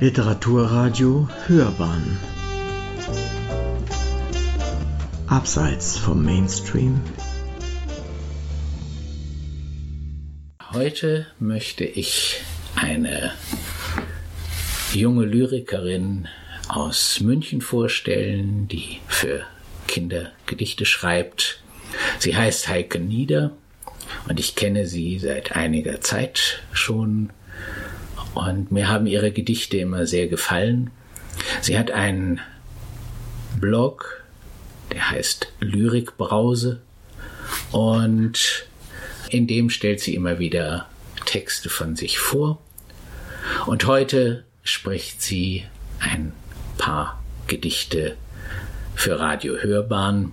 Literaturradio Hörbahn. Abseits vom Mainstream. Heute möchte ich eine junge Lyrikerin aus München vorstellen, die für Kinder Gedichte schreibt. Sie heißt Heike Nieder und ich kenne sie seit einiger Zeit schon und mir haben ihre Gedichte immer sehr gefallen. Sie hat einen Blog, der heißt Lyrikbrause und in dem stellt sie immer wieder Texte von sich vor. Und heute spricht sie ein paar Gedichte für Radio Hörbahn.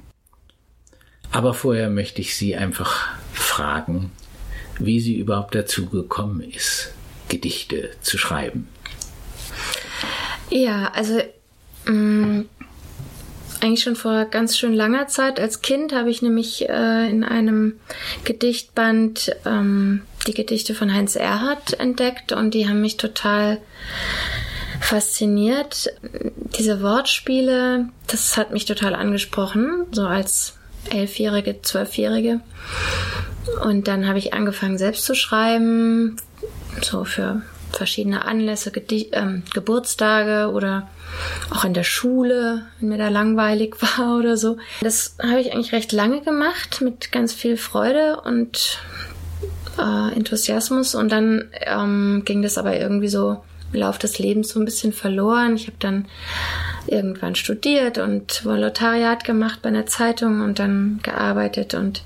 Aber vorher möchte ich Sie einfach fragen, wie sie überhaupt dazu gekommen ist, Gedichte zu schreiben. Ja, also mh, mm, eigentlich schon vor ganz schön langer Zeit. Als Kind habe ich nämlich äh, in einem Gedichtband ähm, die Gedichte von Heinz Erhardt entdeckt und die haben mich total fasziniert. Diese Wortspiele, das hat mich total angesprochen, so als Elfjährige, Zwölfjährige. Und dann habe ich angefangen, selbst zu schreiben, so für verschiedene Anlässe, Gedi ähm, Geburtstage oder auch in der Schule, wenn mir da langweilig war oder so. Das habe ich eigentlich recht lange gemacht mit ganz viel Freude und äh, Enthusiasmus und dann ähm, ging das aber irgendwie so im Laufe des Lebens so ein bisschen verloren. Ich habe dann irgendwann studiert und Volontariat gemacht bei einer Zeitung und dann gearbeitet und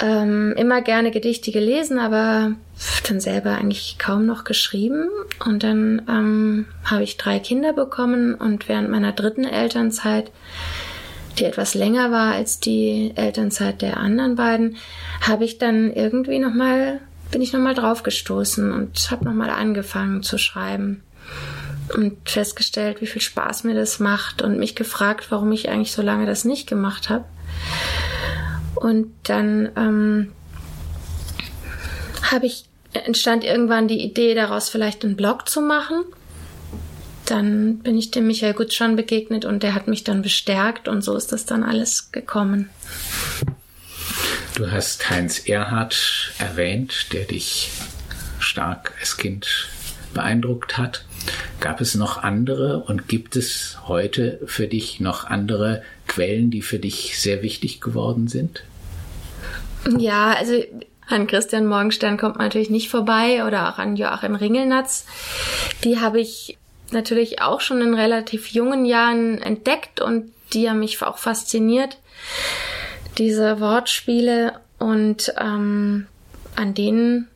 ähm, immer gerne Gedichte gelesen, aber dann selber eigentlich kaum noch geschrieben. Und dann ähm, habe ich drei Kinder bekommen und während meiner dritten Elternzeit, die etwas länger war als die Elternzeit der anderen beiden, habe ich dann irgendwie noch mal bin ich noch mal draufgestoßen und habe noch mal angefangen zu schreiben und festgestellt, wie viel Spaß mir das macht und mich gefragt, warum ich eigentlich so lange das nicht gemacht habe. Und dann ähm, habe ich entstand irgendwann die Idee, daraus vielleicht einen Blog zu machen. Dann bin ich dem Michael Gutschan begegnet und der hat mich dann bestärkt und so ist das dann alles gekommen. Du hast Heinz Erhard erwähnt, der dich stark als Kind beeindruckt hat. Gab es noch andere und gibt es heute für dich noch andere Quellen, die für dich sehr wichtig geworden sind? Ja, also an Christian Morgenstern kommt man natürlich nicht vorbei oder auch an Joachim Ringelnatz. Die habe ich natürlich auch schon in relativ jungen Jahren entdeckt und die haben mich auch fasziniert. Diese Wortspiele und ähm, an denen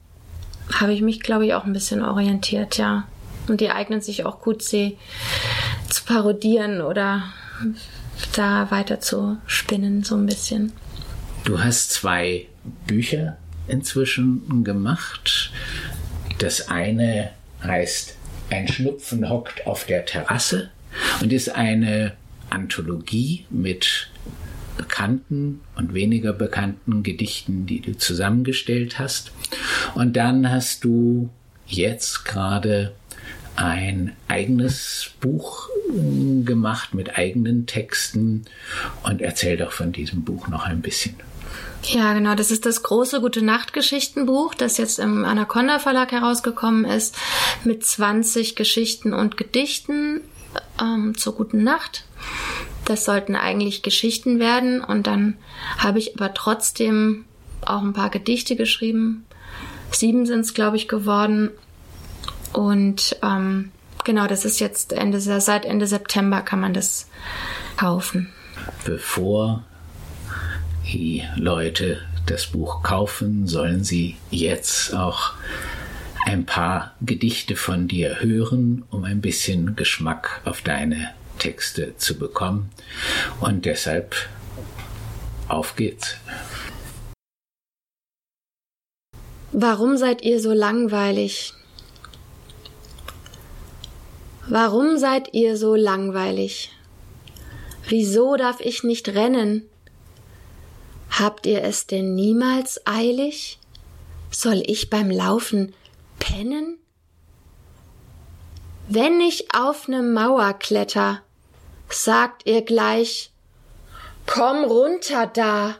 habe ich mich, glaube ich, auch ein bisschen orientiert, ja. Und die eignen sich auch gut, sie zu parodieren oder da weiter zu spinnen, so ein bisschen. Du hast zwei Bücher inzwischen gemacht. Das eine heißt Ein Schnupfen hockt auf der Terrasse und ist eine Anthologie mit bekannten und weniger bekannten Gedichten, die du zusammengestellt hast. Und dann hast du jetzt gerade ein eigenes Buch äh, gemacht mit eigenen Texten und erzähl doch von diesem Buch noch ein bisschen. Ja, genau. Das ist das große Gute Nacht Geschichtenbuch, das jetzt im Anaconda Verlag herausgekommen ist, mit 20 Geschichten und Gedichten ähm, zur guten Nacht. Das sollten eigentlich Geschichten werden und dann habe ich aber trotzdem auch ein paar Gedichte geschrieben. Sieben sind es, glaube ich, geworden. Und ähm, genau, das ist jetzt Ende, seit Ende September kann man das kaufen. Bevor die Leute das Buch kaufen, sollen sie jetzt auch ein paar Gedichte von dir hören, um ein bisschen Geschmack auf deine Texte zu bekommen. Und deshalb auf geht's. Warum seid ihr so langweilig? Warum seid ihr so langweilig? Wieso darf ich nicht rennen? Habt ihr es denn niemals eilig? Soll ich beim Laufen pennen? Wenn ich auf ne Mauer kletter, sagt ihr gleich, komm runter da.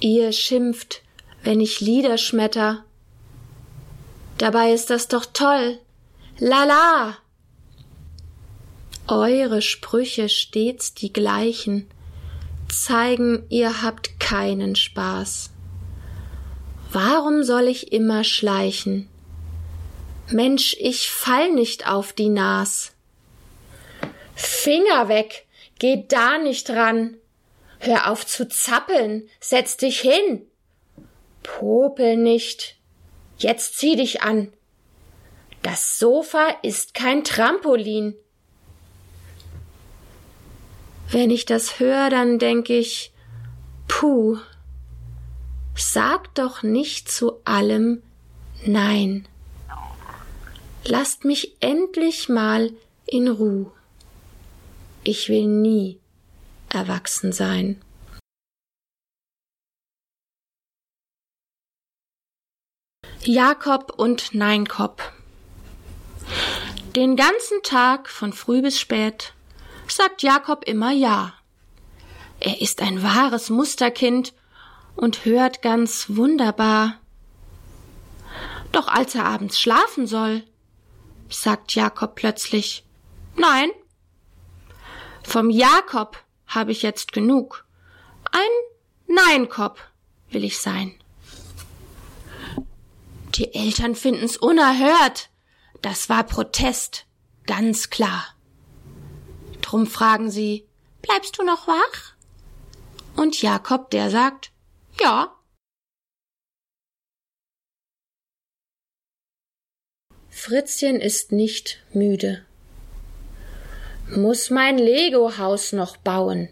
Ihr schimpft, wenn ich Lieder schmetter. Dabei ist das doch toll. Lala! Eure Sprüche stets die gleichen, zeigen, ihr habt keinen Spaß. Warum soll ich immer schleichen? Mensch, ich fall nicht auf die Nas. Finger weg, geh da nicht ran. Hör auf zu zappeln, setz dich hin. Popel nicht. Jetzt zieh dich an. Das Sofa ist kein Trampolin. Wenn ich das höre, dann denk ich, puh, sag doch nicht zu allem Nein. Lasst mich endlich mal in Ruh. Ich will nie erwachsen sein. Jakob und Neinkop. Den ganzen Tag von früh bis spät sagt Jakob immer Ja. Er ist ein wahres Musterkind und hört ganz wunderbar. Doch als er abends schlafen soll, sagt Jakob plötzlich Nein. Vom Jakob habe ich jetzt genug. Ein Neinkop will ich sein. Die Eltern finden's unerhört. Das war Protest, ganz klar. Drum fragen sie, bleibst du noch wach? Und Jakob, der sagt, ja. Fritzchen ist nicht müde. Muss mein Lego-Haus noch bauen?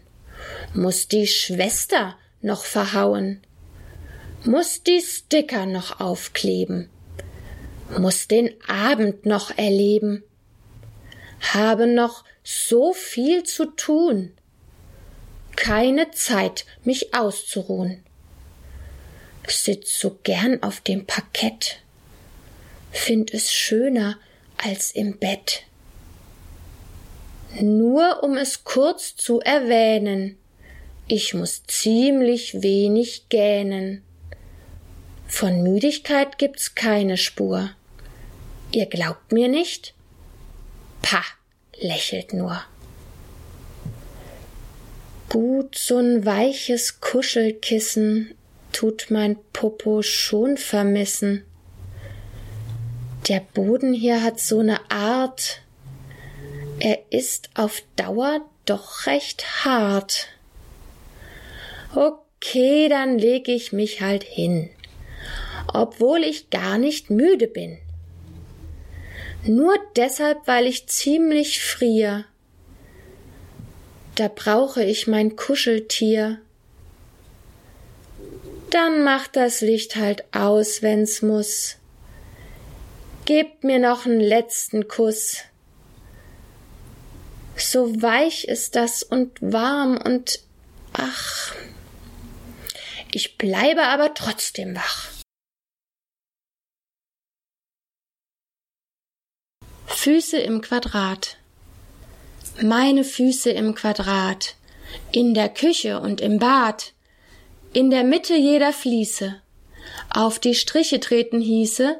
Muss die Schwester noch verhauen? Muss die Sticker noch aufkleben? Muss den Abend noch erleben? Habe noch so viel zu tun. Keine Zeit, mich auszuruhen. Sitz so gern auf dem Parkett, find es schöner als im Bett. Nur um es kurz zu erwähnen, ich muss ziemlich wenig gähnen. Von Müdigkeit gibt's keine Spur. Ihr glaubt mir nicht? Pah! lächelt nur. Gut, so'n weiches Kuschelkissen tut mein Popo schon vermissen. Der Boden hier hat so ne Art, er ist auf Dauer doch recht hart. Okay, dann leg ich mich halt hin, obwohl ich gar nicht müde bin. Nur deshalb, weil ich ziemlich frier. Da brauche ich mein Kuscheltier. Dann macht das Licht halt aus, wenn's muss. Gebt mir noch einen letzten Kuss. So weich ist das und warm und ach. Ich bleibe aber trotzdem wach. Füße im Quadrat. Meine Füße im Quadrat, in der Küche und im Bad, in der Mitte jeder Fliese, auf die Striche treten hieße,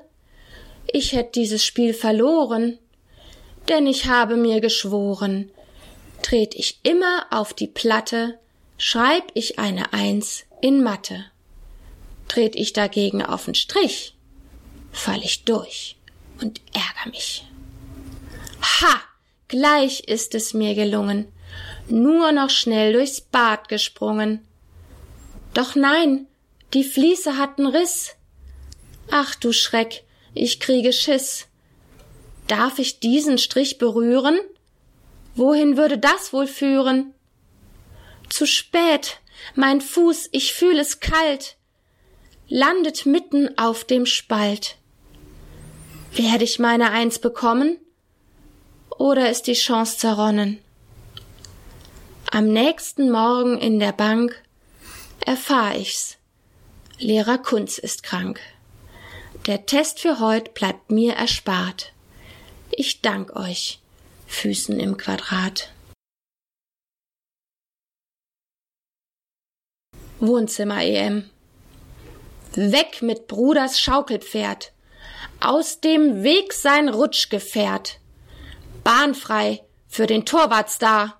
ich hätt dieses Spiel verloren, denn ich habe mir geschworen, tret ich immer auf die Platte, schreib ich eine Eins in Mathe. Tret ich dagegen auf den Strich, fall ich durch und ärger mich. Ha! Gleich ist es mir gelungen, nur noch schnell durchs Bad gesprungen. Doch nein, die Fliese hat n Riss. Ach du Schreck, ich kriege Schiss. Darf ich diesen Strich berühren? Wohin würde das wohl führen? Zu spät, mein Fuß, ich fühl es kalt, landet mitten auf dem Spalt. Werde ich meine Eins bekommen? Oder ist die Chance zerronnen? Am nächsten Morgen in der Bank erfahr ich's. Lehrer Kunz ist krank. Der Test für heut bleibt mir erspart. Ich dank euch, Füßen im Quadrat. Wohnzimmer-EM. Weg mit Bruders Schaukelpferd. Aus dem Weg sein Rutschgefährt. Bahnfrei für den Torwartstar.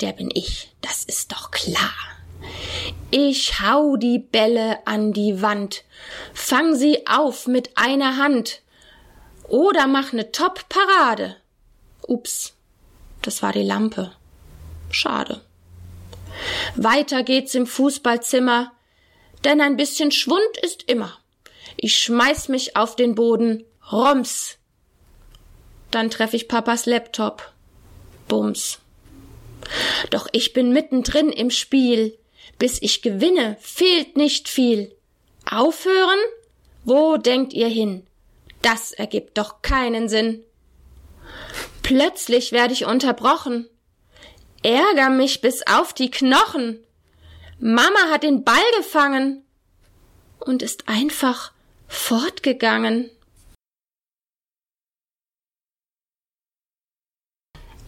Der bin ich, das ist doch klar. Ich hau die Bälle an die Wand, fang sie auf mit einer Hand oder mach ne Top-Parade. Ups, das war die Lampe. Schade. Weiter geht's im Fußballzimmer, denn ein bisschen Schwund ist immer. Ich schmeiß mich auf den Boden, Roms. Dann treff ich Papas Laptop. Bums. Doch ich bin mittendrin im Spiel. Bis ich gewinne, fehlt nicht viel. Aufhören? Wo denkt ihr hin? Das ergibt doch keinen Sinn. Plötzlich werde ich unterbrochen. Ärger mich bis auf die Knochen. Mama hat den Ball gefangen und ist einfach fortgegangen.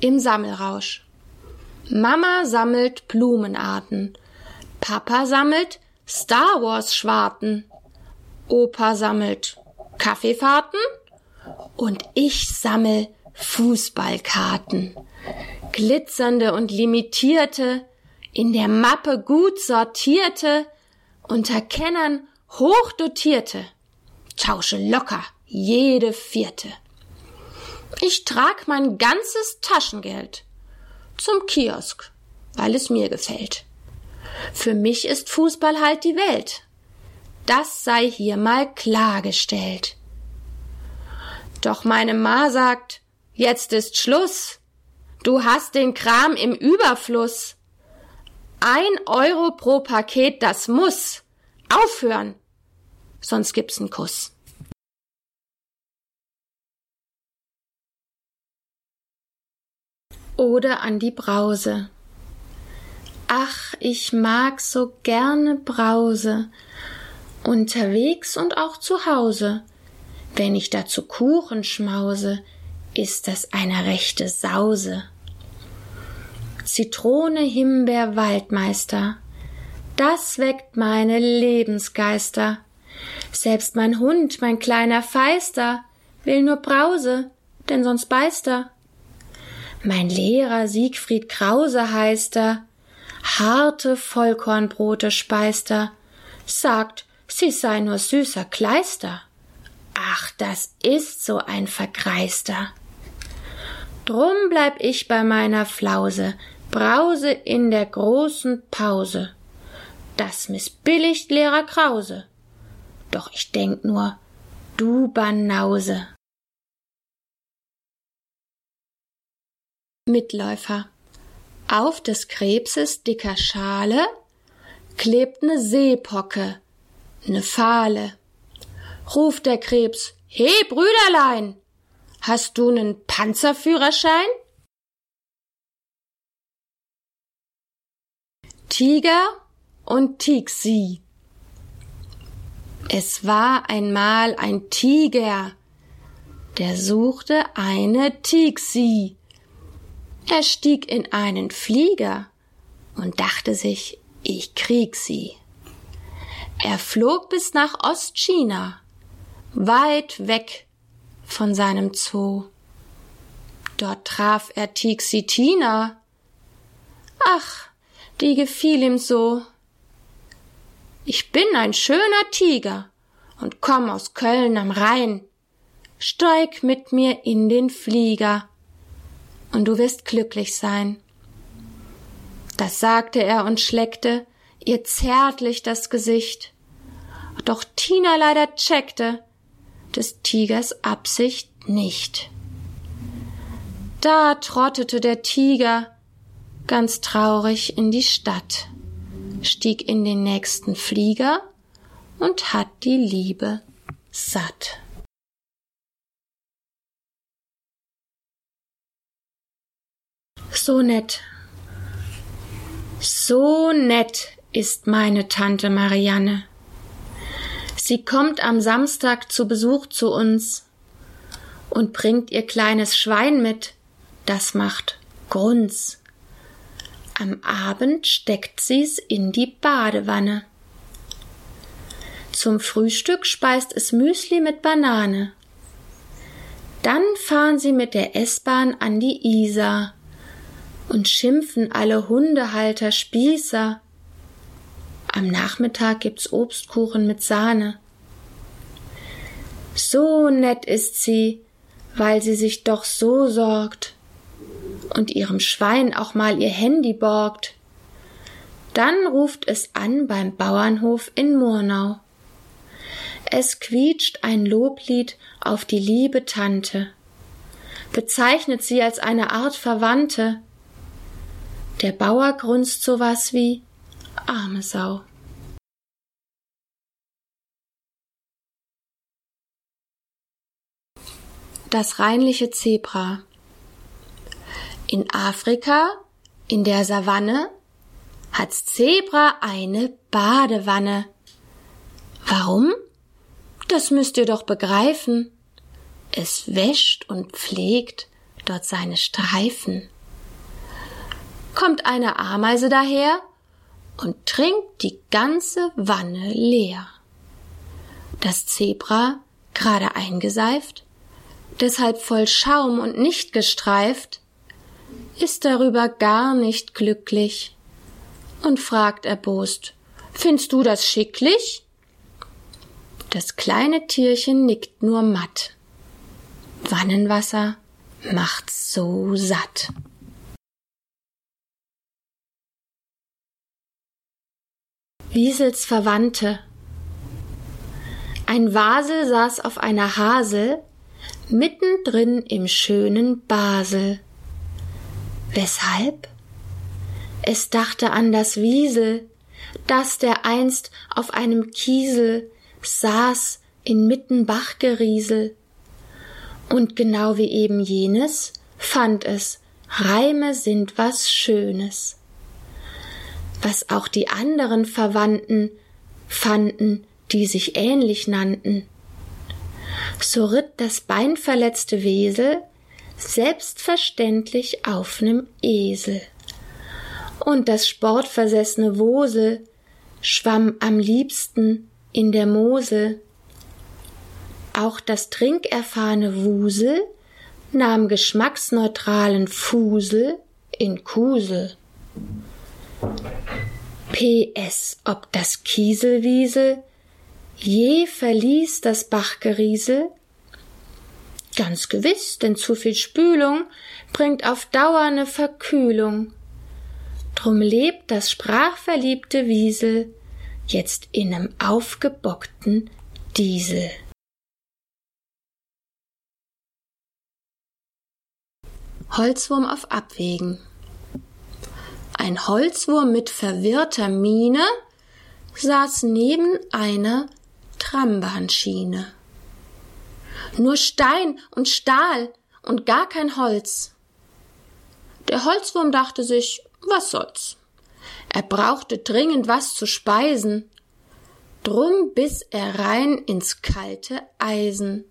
Im Sammelrausch. Mama sammelt Blumenarten. Papa sammelt Star Wars Schwarten. Opa sammelt Kaffeefahrten. Und ich sammel Fußballkarten. Glitzernde und limitierte, in der Mappe gut sortierte, unter Kennern hochdotierte. Tausche locker jede vierte. Ich trag mein ganzes Taschengeld zum Kiosk, weil es mir gefällt. Für mich ist Fußball halt die Welt. Das sei hier mal klargestellt. Doch meine Ma sagt, jetzt ist Schluss. Du hast den Kram im Überfluss. Ein Euro pro Paket, das muss. Aufhören. Sonst gibt's einen Kuss. Oder an die Brause. Ach, ich mag so gerne Brause. Unterwegs und auch zu Hause. Wenn ich dazu Kuchen schmause, ist das eine rechte Sause. Zitrone, Himbeer, Waldmeister. Das weckt meine Lebensgeister. Selbst mein Hund, mein kleiner Feister, will nur Brause, denn sonst beißt er. Mein Lehrer Siegfried Krause heißt er, harte Vollkornbrote speist er, sagt, sie sei nur süßer Kleister. Ach, das ist so ein Vergreister. Drum bleib ich bei meiner Flause, brause in der großen Pause. Das missbilligt Lehrer Krause. Doch ich denk nur, du Banause. Mitläufer. Auf des Krebses dicker Schale klebt ne Seepocke, ne Fahle. Ruft der Krebs, He, Brüderlein, hast du nen Panzerführerschein? Tiger und Tixi. Es war einmal ein Tiger, der suchte eine Tixi. Er stieg in einen Flieger und dachte sich, ich krieg sie. Er flog bis nach Ostchina, weit weg von seinem Zoo. Dort traf er Tixitina. Ach, die gefiel ihm so. Ich bin ein schöner Tiger und komm aus Köln am Rhein. Steig mit mir in den Flieger und du wirst glücklich sein. Das sagte er und schleckte ihr zärtlich das Gesicht. Doch Tina leider checkte des Tigers Absicht nicht. Da trottete der Tiger ganz traurig in die Stadt, stieg in den nächsten Flieger und hat die Liebe satt. So nett. So nett ist meine Tante Marianne. Sie kommt am Samstag zu Besuch zu uns und bringt ihr kleines Schwein mit, das macht Grunz. Am Abend steckt sie's in die Badewanne. Zum Frühstück speist es Müsli mit Banane. Dann fahren sie mit der S-Bahn an die Isar und schimpfen alle Hundehalter Spießer. Am Nachmittag gibt's Obstkuchen mit Sahne. So nett ist sie, weil sie sich doch so sorgt und ihrem Schwein auch mal ihr Handy borgt. Dann ruft es an beim Bauernhof in Murnau. Es quietscht ein Loblied auf die liebe Tante, bezeichnet sie als eine Art Verwandte. Der Bauer grunzt so was wie arme Sau. Das reinliche Zebra. In Afrika, in der Savanne, hat's Zebra eine Badewanne. Warum? Das müsst ihr doch begreifen. Es wäscht und pflegt dort seine Streifen. Kommt eine Ameise daher und trinkt die ganze Wanne leer. Das Zebra, gerade eingeseift, deshalb voll Schaum und nicht gestreift, ist darüber gar nicht glücklich und fragt erbost, Findest du das schicklich? Das kleine Tierchen nickt nur matt. Wannenwasser macht's so satt. Wiesels Verwandte Ein Wasel saß auf einer Hasel, mittendrin im schönen Basel. Weshalb? Es dachte an das Wiesel, das der einst auf einem Kiesel saß inmitten Bachgeriesel. Und genau wie eben jenes fand es, Reime sind was Schönes. Was auch die anderen Verwandten fanden, die sich ähnlich nannten. So ritt das beinverletzte Wesel selbstverständlich auf nem Esel. Und das sportversessene Wosel schwamm am liebsten in der Mosel. Auch das trinkerfahrene Wusel nahm geschmacksneutralen Fusel in Kusel. PS, ob das Kieselwiesel je verließ das Bachgeriesel? Ganz gewiss, denn zu viel Spülung bringt auf Dauer ne Verkühlung. Drum lebt das sprachverliebte Wiesel jetzt in nem aufgebockten Diesel. Holzwurm auf Abwägen. Ein Holzwurm mit verwirrter Miene saß neben einer Trambahnschiene. Nur Stein und Stahl und gar kein Holz. Der Holzwurm dachte sich, was soll's? Er brauchte dringend was zu speisen. Drum biss er rein ins kalte Eisen.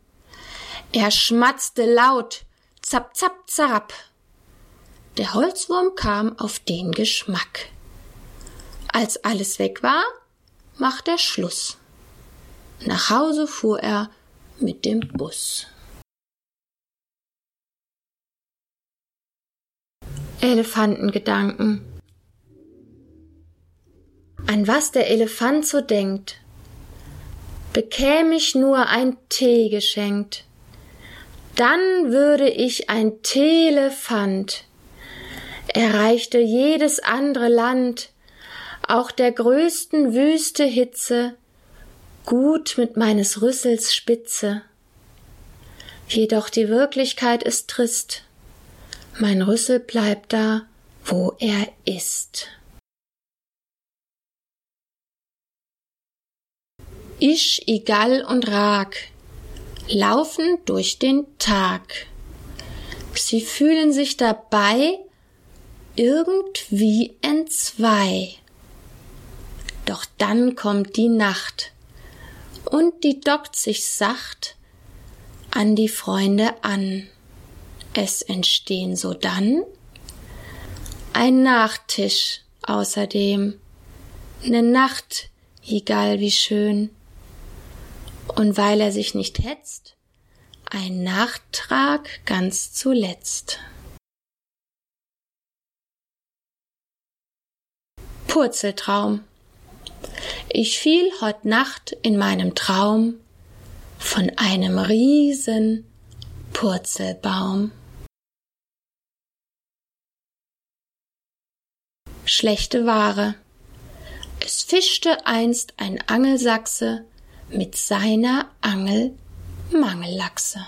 Er schmatzte laut, zapp, zapp, zerab. Der Holzwurm kam auf den Geschmack. Als alles weg war, macht er Schluss. Nach Hause fuhr er mit dem Bus. Elefantengedanken an was der Elefant so denkt. Bekäm ich nur ein Tee geschenkt, dann würde ich ein Teelefant. Erreichte jedes andere Land, auch der größten Wüste Hitze, gut mit meines Rüssels Spitze. Jedoch die Wirklichkeit ist trist, mein Rüssel bleibt da, wo er ist. Isch, Igal und Rag laufen durch den Tag. Sie fühlen sich dabei irgendwie entzwei. Doch dann kommt die Nacht und die dockt sich sacht an die Freunde an. Es entstehen sodann ein Nachtisch außerdem, ne Nacht, egal wie schön. Und weil er sich nicht hetzt, ein Nachtrag ganz zuletzt. Purzeltraum. Ich fiel heut Nacht in meinem Traum von einem riesen Purzelbaum. Schlechte Ware. Es fischte einst ein Angelsachse mit seiner Angel Mangellachse.